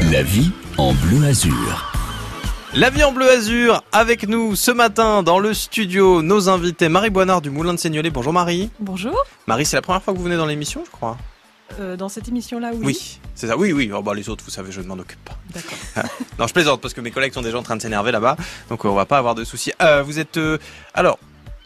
La vie en bleu azur. La vie en bleu azur avec nous ce matin dans le studio nos invités Marie Boinard du Moulin de Seignelay. Bonjour Marie. Bonjour. Marie, c'est la première fois que vous venez dans l'émission, je crois. Euh, dans cette émission-là, oui. Oui, c'est ça. Oui, oui. Oh, bah, les autres, vous savez, je ne m'en occupe pas. D'accord. non, je plaisante parce que mes collègues sont déjà en train de s'énerver là-bas, donc on va pas avoir de soucis. Euh, vous êtes euh, alors.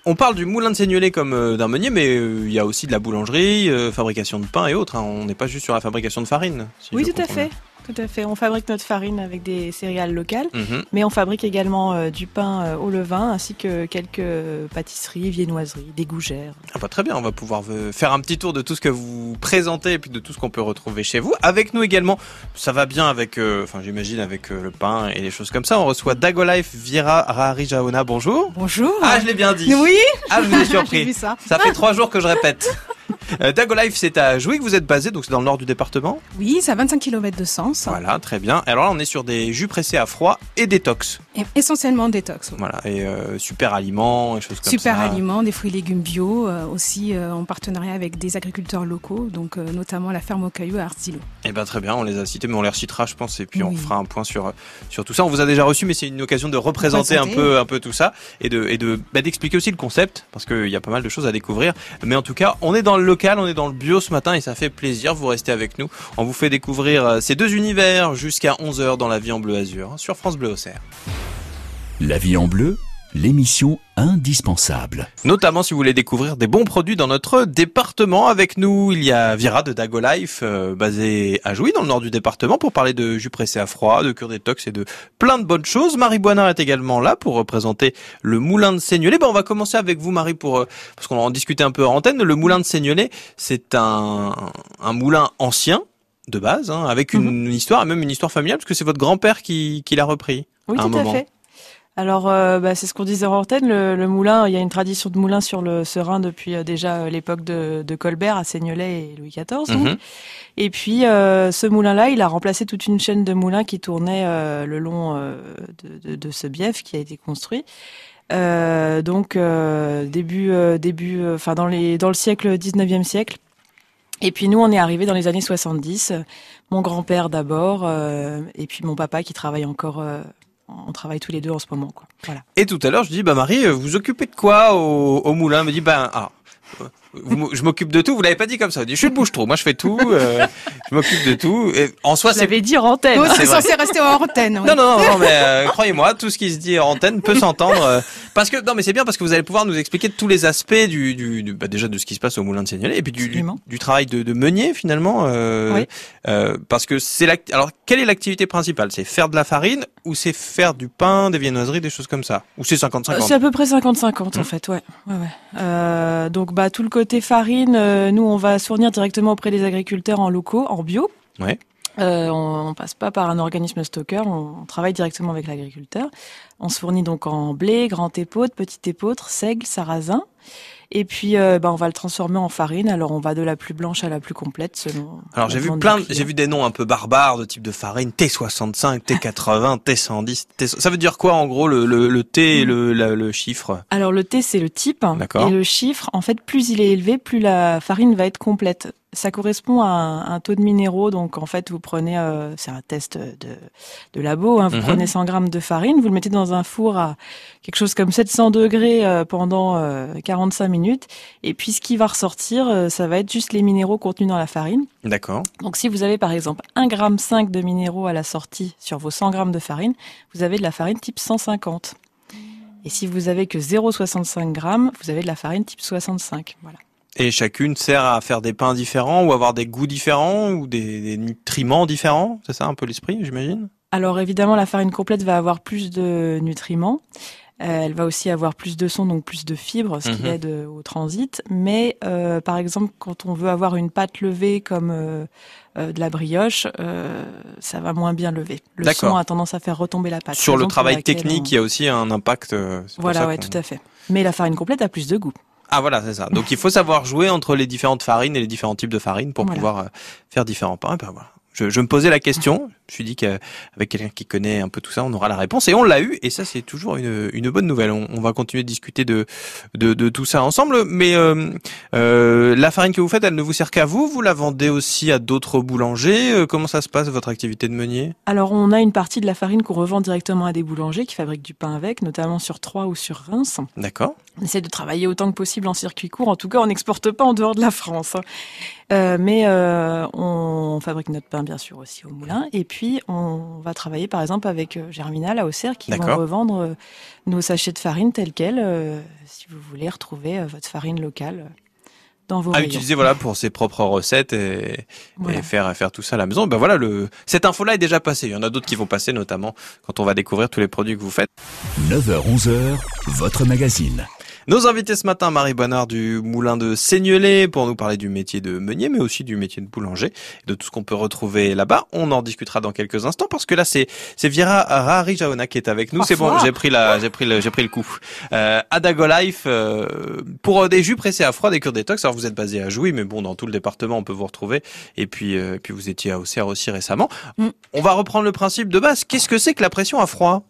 On parle du moulin de Seignelay comme euh, d'un meunier, mais euh, il y a aussi de la boulangerie, euh, fabrication de pain et autres. hein. On n'est pas juste sur la fabrication de farine. si oui, je tout à comprends fait. Tout à fait. On fabrique notre farine avec des céréales locales. Mhm. mais on fabrique également euh, du pain euh, au levain ainsi que quelques pâtisseries, viennoiseries, des gougères. Ah bah très bien, on va pouvoir euh, faire un petit tour de tout ce que vous présentez et puis de tout ce qu'on peut retrouver chez vous. Avec nous également, ça va bien avec, euh, enfin j'imagine avec euh, le pain et les choses comme ça. On reçoit Dagolife Viera Rari Jaona. Bonjour. Bonjour. Ah, je l'ai bien dit. oui, Ah, je vous ai surpris. vu ça. Ça fait trois jours que je répète. Euh, Dagolife, c'est à Jouy que vous êtes basé, donc c'est dans le nord du département. Oui, c'est à 25 km de Sens. Voilà, très bien. Alors là, on est sur des jus pressés à froid et détox. Et essentiellement détox. oui. Voilà, et euh, super aliments et choses comme Super ça. aliments, des fruits et légumes bio, euh, aussi euh, en partenariat avec des agriculteurs locaux, donc notamment la ferme au caillou à Artilo. Eh ben très bien, on les a cités, mais on les recitera, je pense, et puis on fera un point sur sur tout ça. On vous a déjà reçu, mais c'est une occasion de représenter un peu un peu tout ça et de et de bah, d'expliquer aussi le concept, parce qu'il y a pas mal de choses à découvrir. Mais en tout cas, on est dans le on est dans le bio ce matin, et ça fait plaisir. Vous restez avec nous. On vous fait découvrir euh, ces deux univers jusqu'à 11 h dans la vie en bleu azur hein, sur France Bleu Auxerre. La vie en bleu, l'émission indispensable. Notamment si vous voulez découvrir des bons produits dans notre département. Avec nous, il y a Vira de Dagolife, euh, basée à Jouy, dans le nord du département, pour parler de jus pressé à froid, de cure détox et de plein de bonnes choses. Marie Boinard est également là pour représenter le moulin de Seignelay. Ben, on va commencer avec vous, Marie, pour euh, parce qu'on en discutait un peu en antenne. Le moulin de Seignelay, c'est un, un moulin ancien de base, hein, avec une, histoire, et même une histoire familiale, parce que c'est votre grand-père qui, qui l'a repris. Oui, À un tout à moment. fait. Alors, euh, bah, c'est ce qu'on disait en antenne, le, le moulin, il y a une tradition de moulin sur le Serein depuis euh, déjà euh, l'époque de, de Colbert à Seignelay et Louis XIV. Mhm. Et puis, euh, ce moulin-là, il a remplacé toute une chaîne de moulins qui tournait euh, le long euh, de, de, de ce bief qui a été construit. Euh, donc, euh, début, euh, début, euh, enfin, dans, les, dans le siècle, 19e siècle. Et puis, nous, on est arrivé dans les années 70. Mon grand-père d'abord, euh, et puis mon papa qui travaille encore. euh, on travaille tous les deux en ce moment, quoi. Et tout à l'heure, je dis, bah Marie, vous occupez de quoi au, moulin? Elle me dit, ben, ah, euh, vous je m'occupe de tout. Vous l'avez pas dit comme ça. Je suis le bouche-trou. Moi, je fais tout. euh, je m'occupe de tout. Et en soi, c'est l'avais dit en antenne. Oh, c'est censé rester en antenne. oui. non, non, non, non, mais euh, croyez-moi, tout ce qui se dit en antenne peut s'entendre. euh, parce que non, mais c'est bien parce que vous allez pouvoir nous expliquer tous les aspects du, du, du- bah, déjà de ce qui se passe au Moulin de Seignelay et puis du, du, travail de, de meunier finalement. Euh, Oui. euh, parce que c'est alors quelle est l'activité principale? C'est faire de la farine ou c'est faire du pain, des viennoiseries, des choses comme ça? Ou c'est 50-50 C'est à peu près 50-50 en Mhm. fait, ouais. ouais, ouais. Euh, donc bah tout le côté farine, euh, nous on va fournir directement auprès des agriculteurs en locaux, en bio. Ouais. Euh, on, on passe pas par un organisme stocker, on, on travaille directement avec l'agriculteur. On se fournit donc en blé, grand épeautre, petit épeautre, seigle, sarrasin. Et puis euh, bah, on va le transformer en farine. Alors on va de la plus blanche à la plus complète selon. Alors j'ai vu plein, j'ai vu des noms un peu barbares de type de farine T65, T80, T110. T... Ça veut dire quoi en gros le, le, le T et le, la- le chiffre? Alors le T c'est le type et le chiffre en fait plus il est élevé plus la farine va être complète. Ça correspond à un, un taux de minéraux donc en fait vous prenez euh, c'est un test de, de labo hein, vous Mhm. prenez 100 grammes de farine vous le mettez dans un four à quelque chose comme 700 degrés euh, pendant euh, 45 minutes et puis ce qui va ressortir euh, ça va être juste les minéraux contenus dans la farine. D'accord. Donc si vous avez par exemple 1 gramme 5 de minéraux à la sortie sur vos 100 grammes de farine vous avez de la farine type 150. Et si vous avez que 0,65 grammes, vous avez de la farine type 65. Voilà. Et chacune sert à faire des pains différents ou avoir des goûts différents ou des, des nutriments différents. C'est ça un peu l'esprit, j'imagine? Alors évidemment, la farine complète va avoir plus de nutriments. Euh, elle va aussi avoir plus de son, donc plus de fibres, ce qui Mhm. aide euh, au transit. Mais euh, par exemple, quand on veut avoir une pâte levée comme de la brioche, ça va moins bien lever. Le son a tendance à faire retomber la pâte. Sur le travail technique, on- il y a aussi un impact. Voilà, ouais, tout à fait. Mais la farine complète a plus de goût. Ah voilà, c'est ça. Donc il faut savoir jouer entre les différentes farines et les différents types de farines pour Voilà. pouvoir euh, faire différents pains. Et ben voilà. Je, je me posais la question. Je me suis dit qu'avec quelqu'un qui connaît un peu tout ça, on aura la réponse. Et on l'a eu. Et ça, c'est toujours une, une bonne nouvelle. On, on, va continuer de discuter de, de, de tout ça ensemble. Mais euh, euh, la farine que vous faites, elle ne vous sert qu'à vous Vous la vendez aussi à d'autres boulangers euh, Comment ça se passe, votre activité de meunier? Alors, on a une partie de la farine qu'on revend directement à des boulangers qui fabriquent du pain avec, notamment sur Troyes ou sur Reims. D'accord. On essaie de travailler autant que possible en circuit court. En tout cas, on n'exporte pas en dehors de la France. Euh, mais euh, on fabrique notre pain, bien sûr, aussi au moulin. Et puis, on va travailler, par exemple, avec euh, Germinal à Auxerre, qui vont revendre nos sachets de farine tels quels, euh, si vous voulez retrouver votre farine locale dans vos à utiliser voilà pour ses propres recettes et, voilà. et, faire faire tout ça à la maison. Ben voilà le cette info là est déjà passée. Il y en a d'autres qui vont passer notamment quand on va découvrir tous les produits que vous faites. 9h 11h, votre magazine. Nos invités ce matin, Marie Bonnard du Moulin de Seignelay pour nous parler du métier de meunier, mais aussi du métier de boulanger, de tout ce qu'on peut retrouver là-bas. On en discutera dans quelques instants parce que là, c'est c'est Viera Rari Jaona qui est avec nous. C'est bon, j'ai pris la, j'ai pris le, j'ai pris le coup. Euh, Adago Life euh, pour des jus pressés à froid, des cures détox. Alors vous êtes basé à Jouy, mais bon, dans tout le département, on peut vous retrouver. Et puis, euh, puis vous étiez à Auxerre aussi récemment. Mm. On va reprendre le principe de base. Qu'est-ce que c'est que la pression à froid?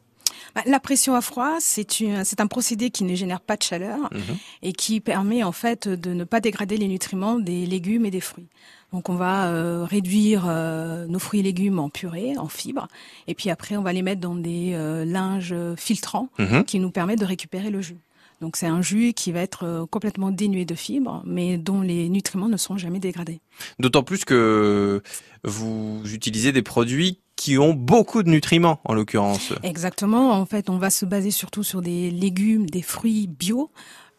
Bah, la pression à froid, c'est un procédé qui ne génère pas de chaleur mmh. et qui permet en fait de ne pas dégrader les nutriments des légumes et des fruits. Donc on va euh, réduire euh, nos fruits et légumes en purée, en fibres, et puis après on va les mettre dans des euh, linges filtrants mmh. qui nous permettent de récupérer le jus. Donc c'est un jus qui va être complètement dénué de fibres, mais dont les nutriments ne seront jamais dégradés. D'autant plus que vous utilisez des produits qui ont beaucoup de nutriments en l'occurrence. Exactement. En fait, on va se baser surtout sur des légumes, des fruits bio.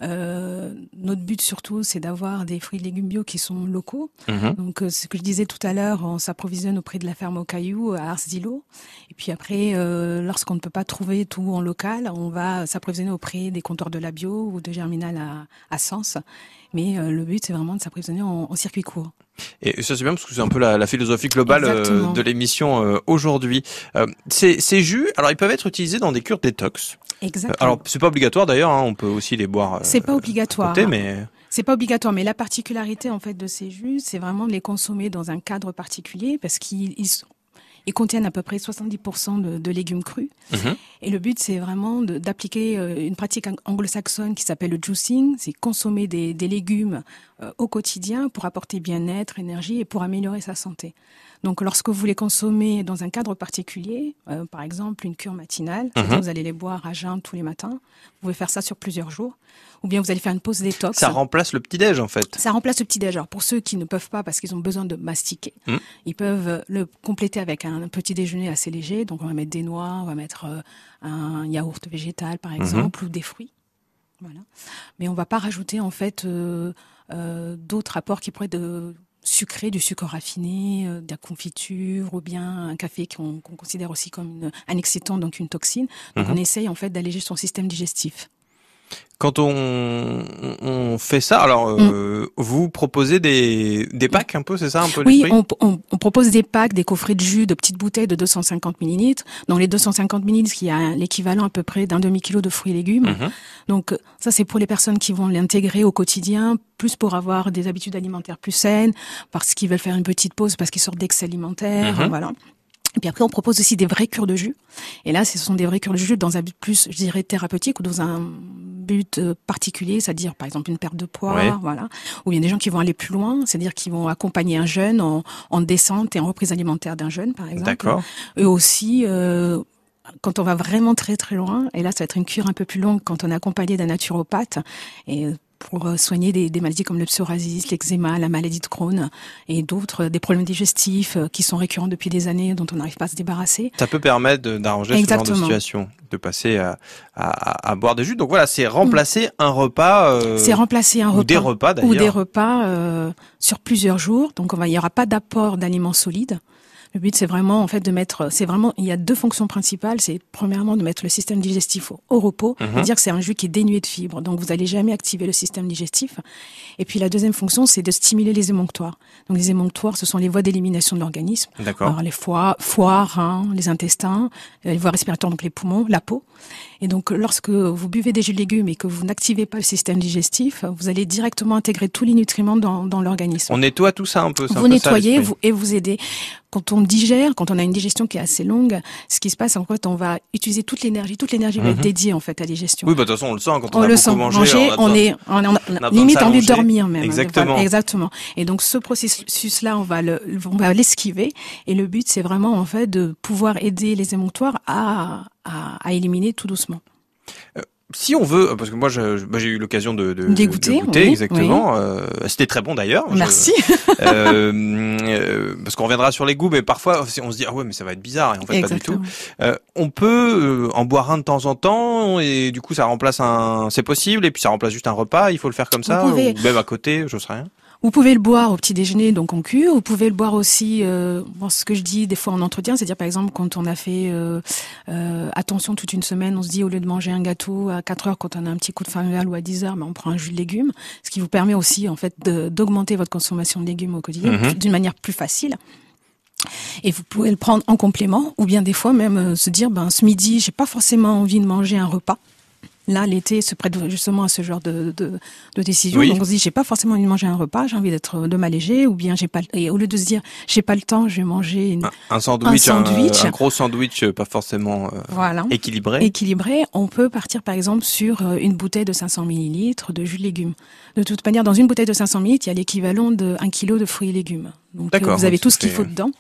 Euh, notre but surtout, c'est d'avoir des fruits et légumes bio qui sont locaux. Mmh. Donc, euh, ce que je disais tout à l'heure, on s'approvisionne auprès de la ferme au Caillou à Ars-Dilo. Et puis après, euh, lorsqu'on ne peut pas trouver tout en local, on va s'approvisionner auprès des comptoirs de la bio ou de Germinal à, à Sens. Mais euh, le but, c'est vraiment de s'approvisionner en, en, circuit court. Et ça, c'est bien parce que c'est un peu la, la philosophie globale euh, de l'émission euh, aujourd'hui. ces, ces jus, alors ils peuvent être utilisés dans des cures détox. Exactement. alors, c'est pas obligatoire d'ailleurs, hein, on peut aussi les boire. c'est pas obligatoire. Côté, mais... C'est pas obligatoire, mais la particularité en fait de ces jus, c'est vraiment de les consommer dans un cadre particulier parce qu'ils ils contiennent à peu près 70% de, de, légumes crus. Mmh. Et le but, c'est vraiment d'appliquer euh, une pratique anglo-saxonne qui s'appelle le juicing. C'est consommer des, des légumes euh, au quotidien pour apporter bien-être, énergie et pour améliorer sa santé. Donc, lorsque vous les consommez dans un cadre particulier, euh, par exemple une cure matinale, mmh. vous allez les boire à jeun tous les matins. Vous pouvez faire ça sur plusieurs jours. Ou bien vous allez faire une pause détox. Ça remplace le petit-déj, en fait. Ça remplace le petit-déj. Alors, pour ceux qui ne peuvent pas parce qu'ils ont besoin de mastiquer, mmh. ils peuvent le compléter avec un petit déjeuner assez léger. Donc, on va mettre des noix, on va mettre euh, un yaourt végétal, par exemple, mmh. ou des fruits. Voilà. Mais on va pas rajouter, en fait, euh, euh, d'autres apports qui pourraient de sucré, du sucre raffiné, euh, de la confiture ou bien un café qu'on qu considère aussi comme une, un excitant, donc une toxine. Donc mmh. on essaye en fait d'alléger son système digestif. Quand on, on fait ça, alors euh, mmh. vous proposez des, des packs un peu, c'est ça un peu Oui, on, on, on, propose des packs, des coffrets de jus, de petites bouteilles de 250 millilitres. Dans les 250 millilitres, il y a l'équivalent à peu près d'un demi-kilo de fruits et légumes. Mmh. Donc ça, c'est pour les personnes qui vont l'intégrer au quotidien, plus pour avoir des habitudes alimentaires plus saines, parce qu'ils veulent faire une petite pause, parce qu'ils sortent d'excès alimentaire, mmh. voilà. Et puis après, on propose aussi des vraies cures de jus. Et là, ce sont des vraies cures de jus dans un but plus, je dirais, thérapeutique ou dans un but euh, particulier, c'est-à-dire par exemple une perte de poids, ouais. voilà. Ou bien des gens qui vont aller plus loin, c'est-à-dire qui vont accompagner un jeune en, en descente et en reprise alimentaire d'un jeune, par exemple. D'accord. Et aussi, euh, quand on va vraiment très très loin, et là ça va être une cure un peu plus longue quand on est accompagné d'un naturopathe, et pour euh, soigner des, des maladies comme le psoriasis, l'eczéma, la maladie de Crohn et d'autres, des problèmes digestifs euh, qui sont récurrents depuis des années, dont on n'arrive pas à se débarrasser. Ça peut permettre d'arranger ce genre de situation, de passer à, à, à, boire des jus. Donc voilà, c'est remplacer mmh. un repas. Euh, c'est remplacer un ou repas. des repas d'ailleurs. Ou des repas euh, sur plusieurs jours. Donc on va, il n'y aura pas d'apport d'aliments solides. Le but, c'est vraiment en fait de mettre. C'est vraiment. Il y a deux fonctions principales. C'est premièrement de mettre le système digestif au, au repos, mm -hmm. dire que c'est un jus qui est dénué de fibres. Donc vous n'allez jamais activer le système digestif. Et puis la deuxième fonction, c'est de stimuler les émonctoires. Donc les émonctoires, ce sont les voies d'élimination de l'organisme. D'accord. Les foie, foie, reins, les intestins, les voies respiratoires, donc les poumons, la peau. Et donc, lorsque vous buvez des jus de légumes et que vous n'activez pas le système digestif, vous allez directement intégrer tous les nutriments dans, dans l'organisme. On nettoie tout ça un peu. Vous un nettoyez ça, vous, et vous aidez. Quand on digère, quand on a une digestion qui est assez longue, ce qui se passe en fait, on va utiliser toute l'énergie, toute l'énergie va être Mhm. dédiée en fait à la digestion. Oui, bah, de toute façon, on le sent quand on, on a le beaucoup sent. mangé. Manger, on a est, on, on a limite envie de dormir même. Exactement. Exactement. Et donc ce processus-là, on va le, on va l'esquiver. Et le but, c'est vraiment en fait de pouvoir aider les émonctoires à, à, à éliminer tout doucement. Si on veut, parce que moi moi, j'ai eu l'occasion de, de, de goûter, oui, exactement. Euh, C'était très bon d'ailleurs. Merci. euh, euh, parce qu'on reviendra sur les goûts, mais parfois on se dit ah ouais mais ça va être bizarre et en fait pas du tout. Euh, on peut euh, en boire un de temps en temps et du coup ça remplace un, c'est possible et puis ça remplace juste un repas. Il faut le faire comme ça pouvez- ou même à côté, je sais rien. Vous pouvez le boire au petit déjeuner, donc en cure. Vous pouvez le boire aussi, euh, bon, ce que je dis des fois en entretien, c'est-à-dire par exemple quand on a fait euh, euh, attention toute une semaine, on se dit au lieu de manger un gâteau à 4 heures quand on a un petit coup de familial ou à 10 heures, ben, on prend un jus de légumes, ce qui vous permet aussi en fait d'augmenter votre consommation de légumes au quotidien Mhm. d'une manière plus facile. Et vous pouvez le prendre en complément, ou bien des fois même euh, se dire, ben ce midi, j'ai pas forcément envie de manger un repas. Là, l'été se prête justement à ce genre de, de, de décision. Oui. Donc on se dit, j'ai pas forcément envie de manger un repas, j'ai envie d'être de m'alléger, ou bien j'ai pas. Et au lieu de se dire, j'ai pas le temps, je vais manger une. Un, un sandwich, Un sandwich. un, gros sandwich, euh, pas forcément euh, Voilà. équilibré. équilibré, on peut partir par exemple sur euh, une bouteille de 500 millilitres de jus de légumes. De toute manière, dans une bouteille de 500 millilitres, il y a l'équivalent 1 kilo de fruits et légumes. Donc vous avez tout ce qu'il faut dedans.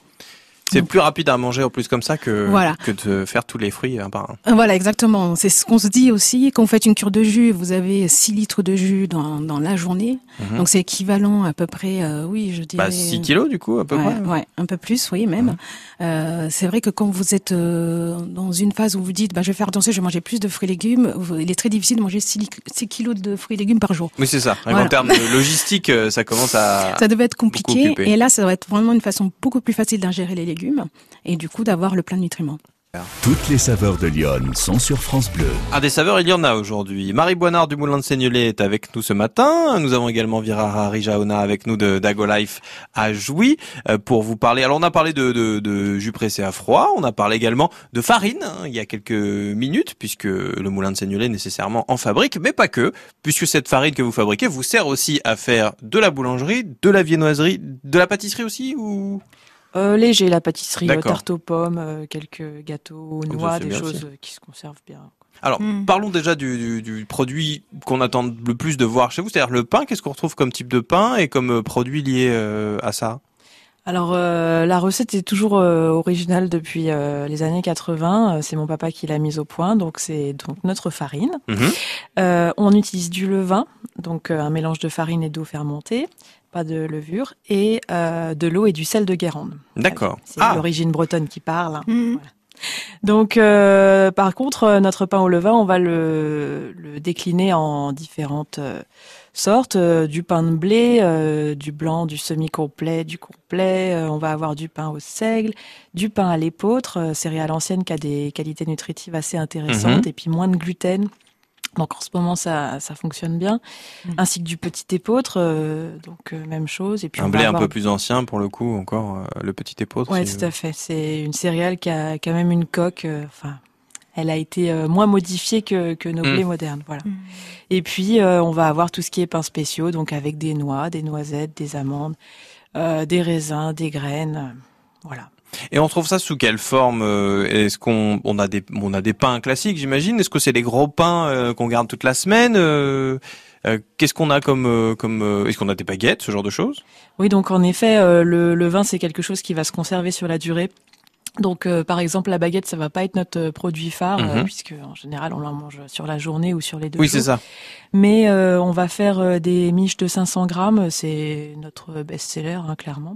C'est plus rapide à manger en plus comme ça que Voilà. que de faire tous les fruits un par un. Euh, Voilà, exactement. C'est ce qu'on se dit aussi. Quand vous faites une cure de jus, vous avez 6 litres de jus dans, dans la journée. Mhm. Donc c'est équivalent à peu près, euh, oui, je dirais. Bah 6 kilos du coup à peu ouais, près. ouais, un peu plus, oui, même. Euh, c'est vrai que quand vous êtes euh, dans une phase où vous dites, bah, je vais faire danser, je vais manger plus de fruits et légumes, il est très difficile de manger 6, kilos de fruits et légumes par jour. Oui c'est ça. En Voilà. termes de logistique, ça commence à. Ça devait être compliqué. Et là, ça va être vraiment une façon beaucoup plus facile d'ingérer les légumes et du coup d'avoir le plein de nutriments. Toutes les saveurs de Lyon sont sur France Bleu. Ah, des saveurs, il y en a aujourd'hui. Marie Boinard du Moulin de Seignelay est avec nous ce matin. Nous avons également Virara Rijaona avec nous de Dago Life à Jouy euh, pour vous parler. Alors, on a parlé de, de, de jus pressé à froid. On a parlé également de farine hein, il y a quelques minutes puisque le Moulin de Seignelay nécessairement en fabrique, mais pas que, puisque cette farine que vous fabriquez vous sert aussi à faire de la boulangerie, de la viennoiserie, de la pâtisserie aussi ou? Euh, léger, la pâtisserie, tarte aux pommes, euh, quelques gâteaux, noix, des choses aussi. euh, qui se conservent bien. Alors, Mm. parlons déjà du, du, du produit qu'on attend le plus de voir chez vous, c'est-à-dire le pain. Qu'est-ce qu'on retrouve comme type de pain et comme euh, produit lié euh, à ça? Alors euh, la recette est toujours euh, originale depuis euh, les années 80. Euh, C'est mon papa qui l'a mise au point. Donc c'est donc notre farine. Mhm. Euh, on utilise du levain, donc euh, un mélange de farine et d'eau fermentée, pas de levure, et euh, de l'eau et du sel de Guérande. D'accord. C'est Ah, l'origine bretonne qui parle. hein. Donc, euh, par contre, euh, notre pain au levain, on va le, le décliner en différentes euh, sortes. euh, du pain de blé, euh, du blanc, du semi-complet, du complet. on va avoir du pain au seigle, du pain à l'épeautre, céréale ancienne qui a des qualités nutritives assez intéressantes Mhm. et puis moins de gluten. Donc en ce moment ça, ça fonctionne bien, Mhm. ainsi que du petit épeautre, euh, donc euh, même chose. Et puis un blé un peu plus ancien pour le coup, encore euh, le petit épeautre. Ouais, si- tout à fait. C'est une céréale qui a quand même une coque. euh, Enfin, elle a été euh, moins modifiée que, que nos Mm. blés modernes. Voilà. Mm. Et puis, euh, on va avoir tout ce qui est pains spéciaux, donc avec des noix, des noisettes, des amandes, euh, des raisins, des graines. euh, Voilà. Et on trouve ça sous quelle forme euh, Est-ce qu'on on a des pains classiques, j'imagine? Est-ce que c'est les gros pains euh, qu'on garde toute la semaine Euh, Qu'est-ce qu'on a comme Est-ce qu'on a des baguettes, ce genre de choses? Oui, donc en effet, le vin, c'est quelque chose qui va se conserver sur la durée. Donc, euh, par exemple, la baguette, ça va pas être notre euh, produit phare, euh, Mhm. puisque en général, on la mange sur la journée ou sur les deux Oui, jours. c'est ça. Mais euh, on va faire euh, des miches de 500 grammes, c'est notre best-seller, hein, clairement.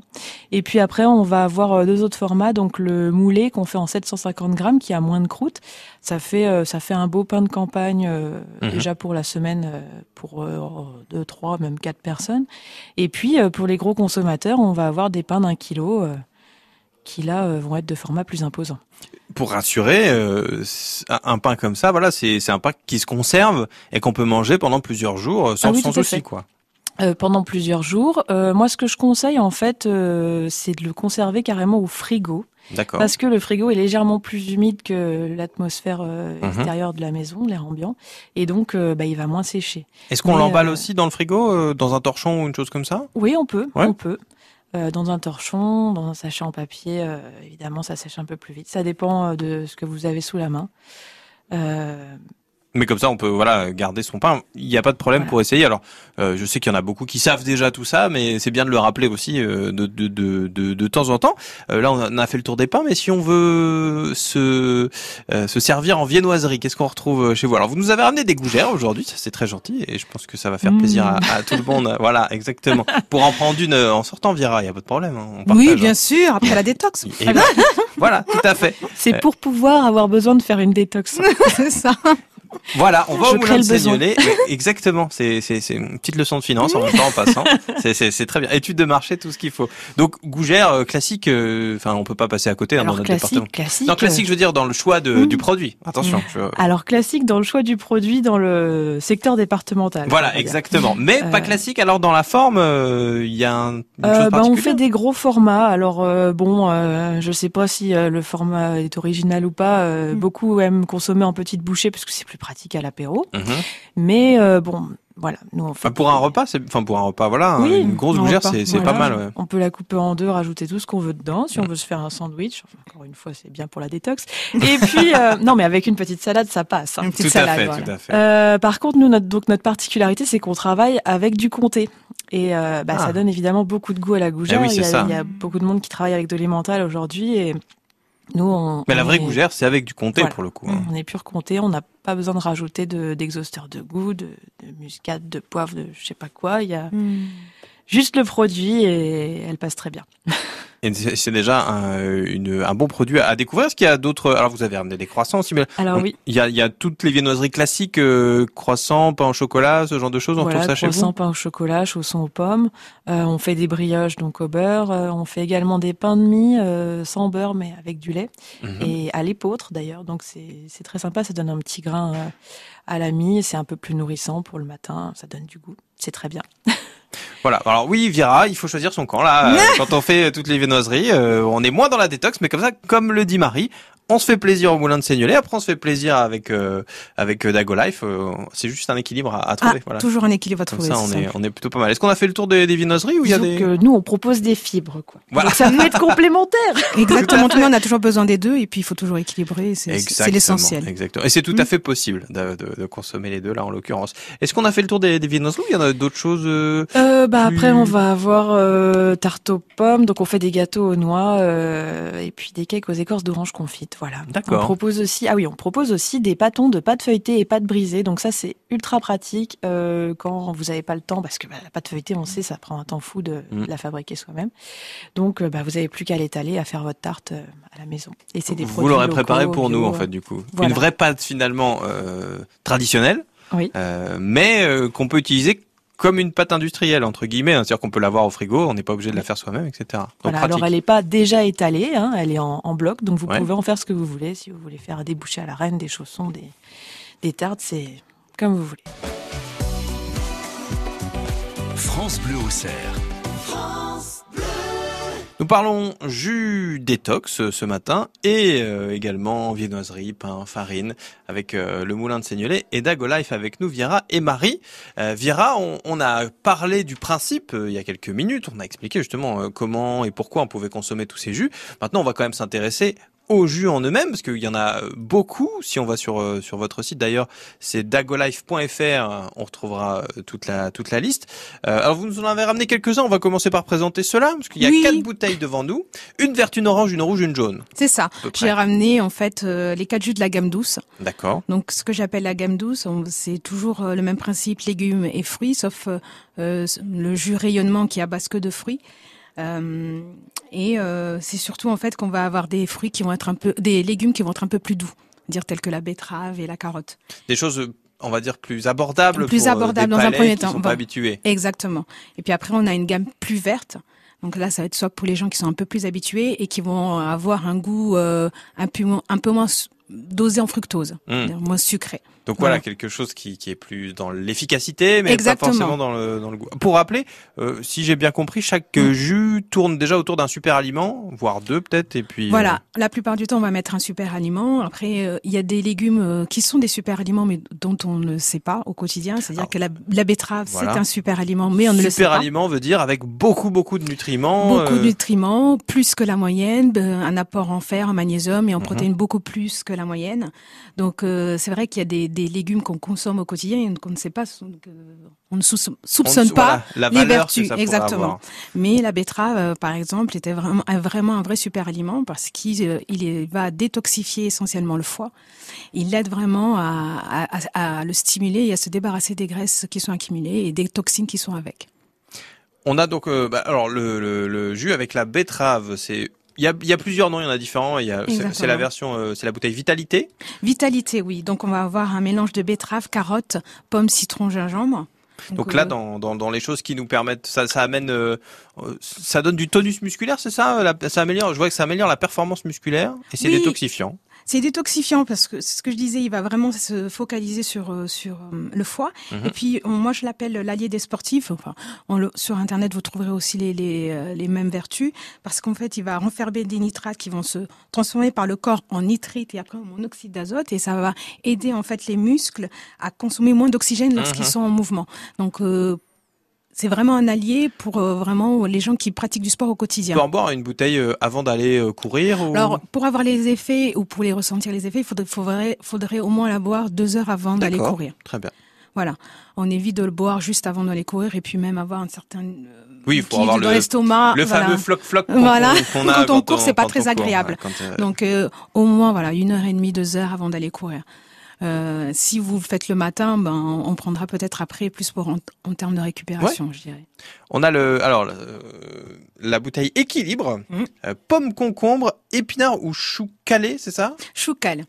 Et puis après, on va avoir deux autres formats, donc le moulé qu'on fait en 750 grammes, qui a moins de croûte. Ça fait ça fait un beau pain de campagne euh, Mhm. déjà pour la semaine, pour deux, trois, même quatre personnes. Et puis euh, pour les gros consommateurs, on va avoir des pains d'un kilo. Qui là euh, vont être de format plus imposant. Pour rassurer, euh, un pain comme ça, voilà, c'est un pain qui se conserve et qu'on peut manger pendant plusieurs jours euh, sans, Ah oui, sans souci, quoi. Euh, pendant plusieurs jours. Euh, moi, ce que je conseille, en fait, euh, c'est de le conserver carrément au frigo, D'accord. parce que le frigo est légèrement plus humide que l'atmosphère Mhm. extérieure de la maison, l'air ambiant, et donc bah, il va moins sécher. Est-ce qu'on l'emballe aussi dans le frigo, dans un torchon ou une chose comme ça? Oui, on peut, Ouais. on peut. Euh, dans un torchon, dans un sachet en papier. euh, évidemment, ça sèche un peu plus vite. Ça dépend euh, de ce que vous avez sous la main. Euh, Mais comme ça, on peut voilà garder son pain. Il n'y a pas de problème Voilà. pour essayer. Alors, euh, je sais qu'il y en a beaucoup qui savent déjà tout ça, mais c'est bien de le rappeler aussi euh, de, de, de, de, temps en temps. Euh, là, on a- fait le tour des pains, mais si on veut se euh, se servir en viennoiserie, qu'est-ce qu'on retrouve chez vous? Alors, vous nous avez ramené des gougères aujourd'hui, ça c'est très gentil, et je pense que ça va faire Mmh. plaisir à, à tout le monde. Voilà, exactement. Pour en prendre une euh, en sortant, Vira, il y a pas de problème. hein, on Oui, partage, bien hein. sûr, après la détox. Et ben, voilà, tout à fait. c'est pour pouvoir avoir besoin de faire une détox. c'est ça. Voilà, on va Je au moulin de. Seignelay. Exactement, c'est c'est c'est une petite leçon de finance en même temps en passant. C'est c'est c'est très bien. Étude de marché, tout ce qu'il faut. Donc gougère euh, classique. euh, Enfin, on peut pas passer à côté hein, dans Alors notre département. classique, classique. Non, classique, je veux dire dans le choix de, Mmh. du produit. Attention. je- Alors classique dans le choix du produit dans le secteur départemental. Voilà, exactement. Mais pas Euh, classique. Alors dans la forme, euh, il y a un, Euh, bah, on fait des gros formats. Alors euh, bon, euh, je sais pas si euh, le format est original ou pas. euh, Mm. Beaucoup aiment consommer en petites bouchées parce que c'est plus pratique à l'apéro. Mhm. Mais euh, bon, voilà, nous on fait pour un repas, c'est enfin pour un repas, voilà, hein, Oui, une grosse un gougère, repas, c'est Voilà. pas mal. Ouais. On peut la couper en deux, rajouter tout ce qu'on veut dedans. Si on Mm. veut se faire un sandwich, enfin, encore une fois, c'est bien pour la détox. Et puis, euh, non, mais avec une petite salade, ça passe. hein. Une petite Tout à salade. fait, voilà. tout à fait. Euh, par contre, nous, notre, donc notre particularité, c'est qu'on travaille avec du comté. Et euh, bah, Ah. ça donne évidemment beaucoup de goût à la gougère. Eh oui, il, y a, ça. il y a beaucoup de monde qui travaille avec de l'emmental aujourd'hui. Et nous, on, Mais la on vraie est- gougère, c'est avec du comté Voilà. pour le coup. hein. On est pur comté, on n'a pas besoin de rajouter de- d'exhausteur de, goût, de, de muscade, de poivre, de je sais pas quoi. Il y a Mm. juste le produit et elle passe très bien. C'est déjà un, une- un bon produit à découvrir. Est-ce qu'il y a d'autres Alors vous avez ramené des croissants aussi, mais Alors on- oui, il y a, il y a toutes les viennoiseries classiques, euh, croissants, pain au chocolat, ce genre de choses. On voilà, retrouve ça chez vous pain au chocolat, chaussons aux pommes. Euh, on fait des brioches donc au beurre. Euh, on fait également des pains de mie sans beurre mais avec du lait Mhm. et à l'épeautre d'ailleurs. Donc c'est très sympa, ça donne un petit grain à la mie. C'est un peu plus nourrissant pour le matin, ça donne du goût. C'est très bien. Voilà. Alors oui, Vira, il faut choisir son camp là. Quand on fait toutes les viennoiseries, euh, on est moins dans la détox, mais comme ça, comme le dit Marie. On se fait plaisir au moulin de Seignelay, après on se fait plaisir avec euh, avec euh, Dago Life. euh, c'est juste un équilibre à, à Ah, trouver. voilà. toujours un équilibre à Comme trouver. ça, on est on est plutôt pas mal. Est-ce qu'on a fait le tour des, des viennoiseries ou il y a des que nous on propose des fibres quoi. Voilà. Donc ça peut être complémentaire. Exactement. Tout on a toujours besoin des deux et puis il faut toujours équilibrer. C'est l'essentiel. Exactement. Et c'est tout à fait possible de, de, de consommer les deux là en l'occurrence. Est-ce qu'on a fait le tour des, des viennoiseries ou il y en a d'autres choses euh, Euh, bah Plus- après on va avoir euh, tarte aux pommes, donc on fait des gâteaux aux noix euh, et puis des cakes aux écorces d'orange confite, voilà. D'accord. On propose aussi, ah oui, on propose aussi des pâtons de pâte feuilletée et pâte brisée, donc ça c'est ultra pratique euh, quand vous avez pas le temps parce que bah, la pâte feuilletée, on sait, ça prend un temps fou de Mm. la fabriquer soi-même. Donc euh, bah, vous avez plus qu'à l'étaler à faire votre tarte euh, à la maison. Et c'est des Vous produits l'aurez préparé pour nous en fait du coup. voilà. Une vraie pâte finalement euh, traditionnelle, Oui. euh, mais euh, qu'on peut utiliser comme une pâte industrielle entre guillemets, hein. c'est-à-dire qu'on peut l'avoir au frigo, on n'est pas obligé de la faire soi-même, etc. Donc Voilà, pratique. alors elle n'est pas déjà étalée, hein, elle est en, en bloc, donc vous Ouais. pouvez en faire ce que vous voulez. Si vous voulez faire des bouchées à la reine, des chaussons, des, des tartes, c'est comme vous voulez. France Bleu au cerf. Nous parlons jus détox euh, ce matin et euh, également viennoiserie, pain, farine avec euh, le moulin de Seignelay et Dago Life avec nous, Viera et Marie. Euh, Viera, on, on a parlé du principe euh, il y a quelques minutes, on a expliqué justement comment et pourquoi on pouvait consommer tous ces jus. Maintenant, on va quand même s'intéresser aux jus en eux-mêmes parce qu'il y en a beaucoup. Si on va sur euh, sur votre site d'ailleurs, c'est dagolife.fr, on retrouvera euh, toute la toute la liste. Euh, alors vous nous en avez ramené quelques-uns, on va commencer par présenter cela parce qu'il y a Oui. quatre bouteilles devant nous, une verte, une orange, une rouge, une jaune. C'est ça. J'ai ramené en fait euh, les quatre jus de la gamme douce. D'accord. Donc, ce que j'appelle la gamme douce, c'est toujours euh, le même principe légumes et fruits, sauf euh, le jus rayonnement qui est à base que de fruits. Euh, et euh, c'est surtout en fait qu'on va avoir des fruits qui vont être un peu, des légumes qui vont être un peu plus doux, dire tels que la betterave et la carotte. Des choses, on va dire plus abordables. Plus pour, euh, des dans un premier qui temps. sont Bon. pas habitués. Exactement. Et puis après, on a une gamme plus verte. Donc là, ça va être soit pour les gens qui sont un peu plus habitués et qui vont avoir un goût euh, un peu un peu moins dosé en fructose, Hmm. moins sucré. Donc voilà, Voilà. quelque chose qui, qui est plus dans l'efficacité, mais Exactement. pas forcément dans le, dans le goût. Pour rappeler, euh, si j'ai bien compris, chaque euh, jus tourne déjà autour d'un super aliment, voire deux peut-être, et puis... euh, Voilà, la plupart du temps, on va mettre un super aliment. Après, euh, il y a des légumes euh, qui sont des super aliments, mais dont on ne sait pas au quotidien. C'est-à-dire que la, la betterave, voilà. c'est un super aliment, mais on ne le sait super pas. aliment veut dire avec beaucoup beaucoup de nutriments. Beaucoup euh, de nutriments, plus que la moyenne, un apport en fer, en magnésium et en Mhm. protéines beaucoup plus que la moyenne. Donc euh, c'est vrai qu'il y a des, des légumes qu'on consomme au quotidien et qu'on ne sait pas, que on ne on- soupçonne pas. voilà, la les vertus, exactement. Mais la betterave, euh, par exemple, était vraiment, un- vraiment un vrai super aliment parce qu'il euh, il va détoxifier essentiellement le foie. Il aide vraiment à, à- à- à le stimuler et à se débarrasser des graisses qui sont accumulées et des toxines qui sont avec. On a donc euh, bah, alors le, le, le jus avec la betterave, c'est il y a, il y a plusieurs noms, il y en a différents. Il y a c'est- la version, euh, c'est la bouteille Vitalité. Vitalité, oui. Donc on va avoir un mélange de betterave, carotte, pomme, citron, gingembre. Donc euh, là, dans, dans, dans les choses qui nous permettent, ça, ça amène, euh, euh, ça donne du tonus musculaire, c'est ça la- Ça améliore. Je vois que ça améliore la performance musculaire et c'est Oui. détoxifiant. C'est détoxifiant parce que c'est ce que je disais, il va vraiment se focaliser sur euh, sur euh, le foie. Mhm. Et puis on- moi je l'appelle l'allié des sportifs. Enfin, on le- sur internet vous trouverez aussi les les, euh, les mêmes vertus parce qu'en fait il va renfermer des nitrates qui vont se transformer par le corps en nitrite et après en monoxyde d'azote et ça va aider en fait les muscles à consommer moins d'oxygène lorsqu'ils Mhm. sont en mouvement. Donc euh, c'est vraiment un allié pour euh, vraiment les gens qui pratiquent du sport au quotidien. peux en boire une bouteille euh, avant d'aller euh, courir ou... Alors, pour avoir les effets ou pour les ressentir les effets, il faudrait, faudrait, faudrait au moins la boire deux heures avant d'aller courir. Très bien. Voilà. On évite de le boire juste avant d'aller courir et puis même avoir un certain euh, Oui, il faut avoir dans le, l'estomac. le voilà. fameux floc-floc qu'on Voilà. qu'on- qu'on a Quand on court, c'est pas très on court, agréable. ouais, quand, euh, Donc, euh, au moins, voilà, une heure et demie, deux heures avant d'aller courir. Euh, si vous le faites le matin, ben, on prendra peut-être après plus pour en, en termes de récupération, je dirais. On a le, alors euh, la bouteille équilibre, Mhm. euh, pomme concombre, épinard ou chou calé, c'est ça? Chou cal,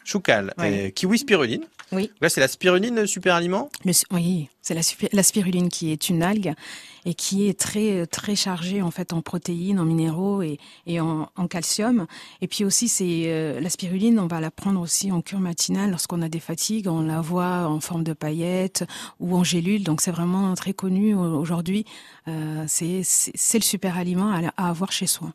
Ouais. et kiwi spiruline. Oui. Là, c'est la spiruline super aliment? Le, oui, c'est la spiruline qui est une algue et qui est très très chargée en fait en protéines, en minéraux et, et en, en calcium. Et puis aussi c'est euh, la spiruline, on va la prendre aussi en cure matinale lorsqu'on a des fatigues, on la voit en forme de paillettes ou en gélule. Donc c'est vraiment très connu au- aujourd'hui. Euh, c'est le super aliment à avoir chez soi.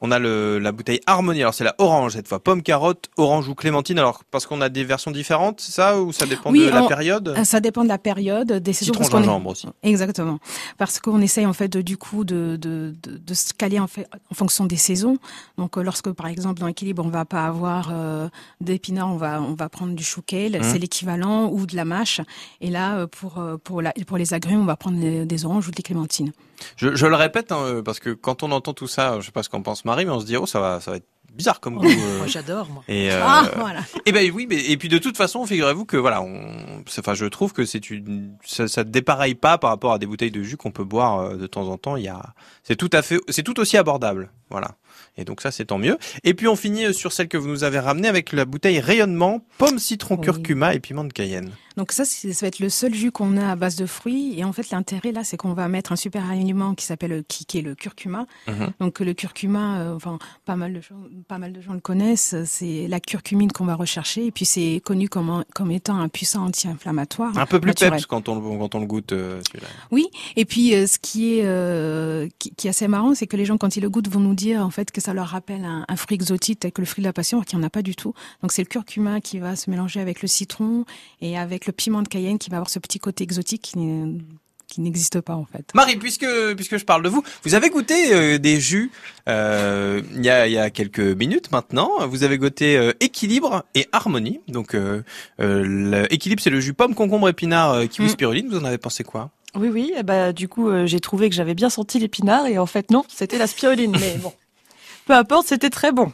On a le, la bouteille Harmonie. Alors c'est la orange cette fois, pomme carotte, orange ou clémentine. Alors parce qu'on a des versions différentes, c'est ça ou ça dépend Oui, de la période Euh, Ça dépend de la période, des saisons. Citron gingembre aussi. Exactement, parce qu'on essaye en fait de, du coup de, de, de, de se caler en, fait, en fonction des saisons. Donc euh, lorsque par exemple dans l'équilibre on va pas avoir euh, d'épinards, on va on va prendre du chou kale, Mhm. c'est l'équivalent ou de la mâche. Et là euh, pour pour la, pour les agrumes on va prendre des, des oranges ou des clémentines. Je, je le répète hein, euh, parce que quand on entend tout ça, je sais pas ce qu'en pense Marie, mais on se dit oh ça va, ça va être bizarre comme goût. euh. Moi, j'adore, moi. Et, euh, Ah voilà. Et ben oui, mais et puis de toute façon, figurez-vous que voilà, on, c'est- enfin, je trouve que c'est une, ça, ça dépareille pas par rapport à des bouteilles de jus qu'on peut boire euh, de temps en temps. Il y a, c'est tout à fait, c'est tout aussi abordable, voilà. Et donc ça, c'est tant mieux. Et puis on finit sur celle que vous nous avez ramenée avec la bouteille rayonnement, pomme, citron, Oui. curcuma et piment de Cayenne. Donc ça, ça va être le seul jus qu'on a à base de fruits. Et en fait, l'intérêt là, c'est qu'on va mettre un super aliment qui s'appelle euh, qui, qui est le curcuma. Mhm. Donc le curcuma, euh, enfin pas mal de gens, pas mal de gens le connaissent. C'est la curcumine qu'on va rechercher. Et puis c'est connu comme un- comme étant un puissant anti-inflammatoire. Un peu plus peps quand on le, quand on le goûte. euh, celui-là. Oui. Et puis euh, ce qui est qui, qui est assez marrant, c'est que les gens quand ils le goûtent vont nous dire en fait que ça leur rappelle un, un fruit exotique tel que le fruit de la passion, alors qu'il n'y en a pas du tout. Donc c'est le curcuma qui va se mélanger avec le citron et avec le piment de Cayenne qui va avoir ce petit côté exotique qui n'est- qui n'existe pas en fait. Marie, puisque puisque je parle de vous, vous avez goûté euh, des jus euh, il y a il y a quelques minutes maintenant. Vous avez goûté euh, équilibre et harmonie. Donc euh, euh, le- équilibre, c'est le jus pomme, concombre, épinard, euh, kiwi, Mm. spiruline. Vous en avez pensé quoi? Oui, oui. eh ben, du coup, euh, j'ai trouvé que j'avais bien senti l'épinard et en fait, non, c'était la spiruline. Mais bon, peu importe, c'était très bon.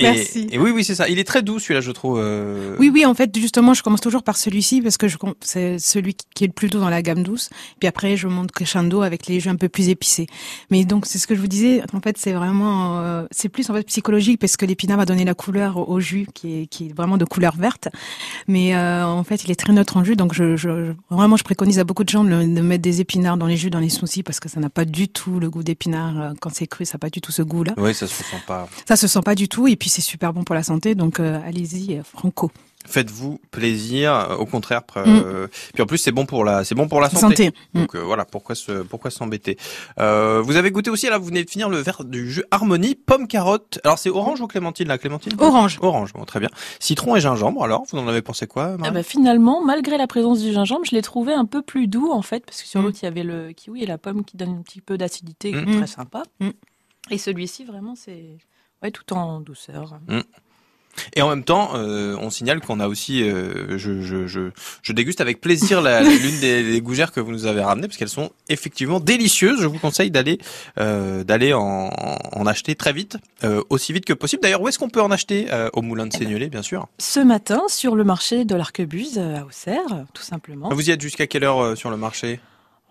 Merci. et oui, oui, c'est ça. Il est très doux celui-là, je trouve. euh, Oui, oui, en fait, justement, je commence toujours par celui-ci parce que c'est celui qui est le plus doux dans la gamme douce. Puis après, je monte crescendo avec les jus un peu plus épicés. Mais donc, c'est ce que je vous disais. En fait, c'est vraiment, euh, c'est plus en fait psychologique parce que l'épinard va donner la couleur au, jus qui est, qui est vraiment de couleur verte. Mais euh, en fait, il est très neutre en jus. Donc, je, je, vraiment, je préconise à beaucoup de gens de, de mettre des épinards dans les jus, dans les smoothies parce que ça n'a pas du tout le goût d'épinard. Euh, Quand c'est cru, ça n'a pas du tout ce goût-là. Oui, ça se se sent pas. Ça se sent pas du tout et puis c'est super bon pour la santé, donc euh, allez-y, euh, franco. Faites-vous plaisir, euh, au contraire. Mm. euh, puis en plus, c'est bon pour la, c'est bon pour la santé. Santé. Mm. Donc euh, voilà, pourquoi se, pourquoi s'embêter? Euh, vous avez goûté aussi là, vous venez de finir le verre du jus Harmonie pomme carotte. Alors c'est orange ou clémentine là, clémentine? Orange. Orange, bon très bien. Citron et gingembre. Alors, vous en avez pensé quoi Ah bah, finalement, malgré la présence du gingembre, je l'ai trouvé un peu plus doux en fait, parce que sur Mm. l'autre il y avait le kiwi et la pomme qui donne un petit peu d'acidité, qui est Mm. très sympa. Mm. Et celui-ci vraiment c'est ouais tout en douceur. Et en même temps, euh, on signale qu'on a aussi, euh, je, je, je, je déguste avec plaisir la- l'une des, des gougères que vous nous avez ramenées parce qu'elles sont effectivement délicieuses. Je vous conseille d'aller euh, d'aller en, en acheter très vite, aussi vite que possible. D'ailleurs, où est-ce qu'on peut en acheter Au moulin de Seignelay, bien sûr. Ce matin, sur le marché de l'Arquebuse à Auxerre, tout simplement. Vous y êtes jusqu'à quelle heure sur le marché?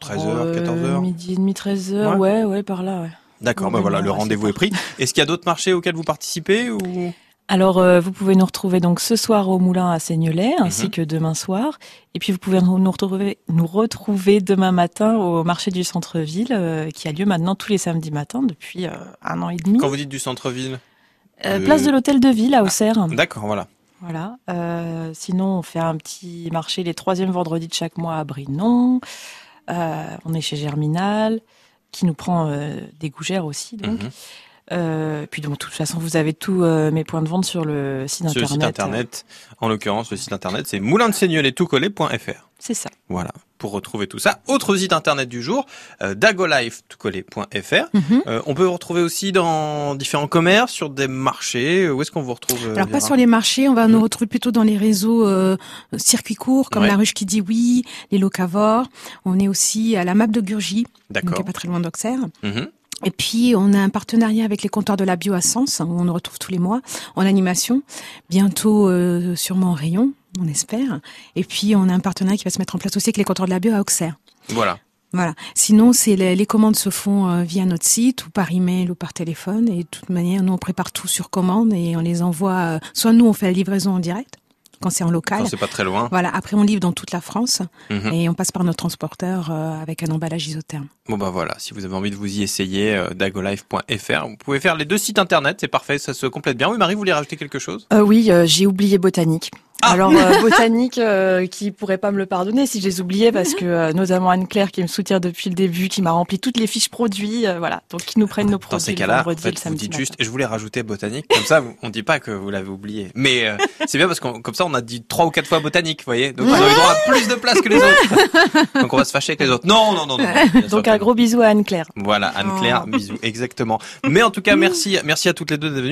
13h, Euh, 14h Midi et demi, 13h, ouais. ouais, par là, ouais. D'accord, bah voilà, le rendez-vous est pris. Est-ce qu'il y a d'autres marchés auxquels vous participez ou Alors, euh, vous pouvez nous retrouver donc ce soir au Moulin à Seignelay, ainsi Mhm. que demain soir. Et puis, vous pouvez nous retrouver, nous retrouver demain matin au marché du centre-ville, euh, qui a lieu maintenant tous les samedis matins depuis euh, un an et demi. quand vous dites du centre-ville place de l'Hôtel de Ville à Auxerre. D'accord, voilà. Voilà. Sinon, on fait un petit marché les troisièmes vendredis de chaque mois à Brinon. On est chez Germinal, qui nous prend euh, des gougères aussi. Donc. Mhm. Euh, puis donc, de toute façon, vous avez tous euh, mes points de vente sur le site Sur le internet. site internet, en l'occurrence, le site internet, c'est moulindeseignelay.fr. C'est ça. Voilà, pour retrouver tout ça. Autre site internet du jour, euh, dagolife.fr. Mhm. Euh, on peut vous retrouver aussi dans différents commerces, sur des marchés. Où est-ce qu'on vous retrouve euh, Alors pas sur les marchés, on va nous Mm. retrouver plutôt dans les réseaux euh, circuits courts comme Ouais. la ruche qui dit oui, les locavores. On est aussi à la map de Gurgy, donc pas très loin d'Auxerre. Mhm. Et puis on a un partenariat avec les comptoirs de la bio à Sens, où on nous retrouve tous les mois en animation. Bientôt euh, sûrement en rayon, on espère. Et puis on a un partenariat qui va se mettre en place aussi avec les comptoirs de la bio à Auxerre. Voilà. Voilà. Sinon, c'est les, les commandes se font euh, via notre site ou par email ou par téléphone. Et de toute manière, nous on prépare tout sur commande et on les envoie. euh, soit nous on fait la livraison en direct quand c'est en local. Quand c'est pas très loin. Voilà. Après, on livre dans toute la France Mhm. et on passe par notre transporteur euh, avec un emballage isotherme. Bon bah voilà, si vous avez envie de vous y essayer, euh, dagolife.fr. Vous pouvez faire les deux sites internet, c'est parfait, ça se complète bien. Oui Marie, vous voulez rajouter quelque chose? Euh, oui, euh, j'ai oublié botanique. Ah Alors euh, botanique, euh, qui pourrait pas me le pardonner si je les oubliais parce que euh, notamment Anne Claire qui me soutient depuis le début, qui m'a rempli toutes les fiches produits, euh, voilà. Donc qui nous prennent nos Dans produits ces le cas-là, en fait, vous dites matin. juste, et je voulais rajouter botanique, comme ça, on dit pas que vous l'avez oublié. Mais euh, c'est bien parce que comme ça, on a dit trois ou quatre fois botanique, vous voyez. Donc droit à plus de place que les autres. Donc on va se fâcher avec les autres. Non, non, non, non. Donc un gros bisou à Anne Claire. Voilà, Anne-Claire, bisous, exactement. Mais en tout cas, merci, merci à toutes les deux d'être venues.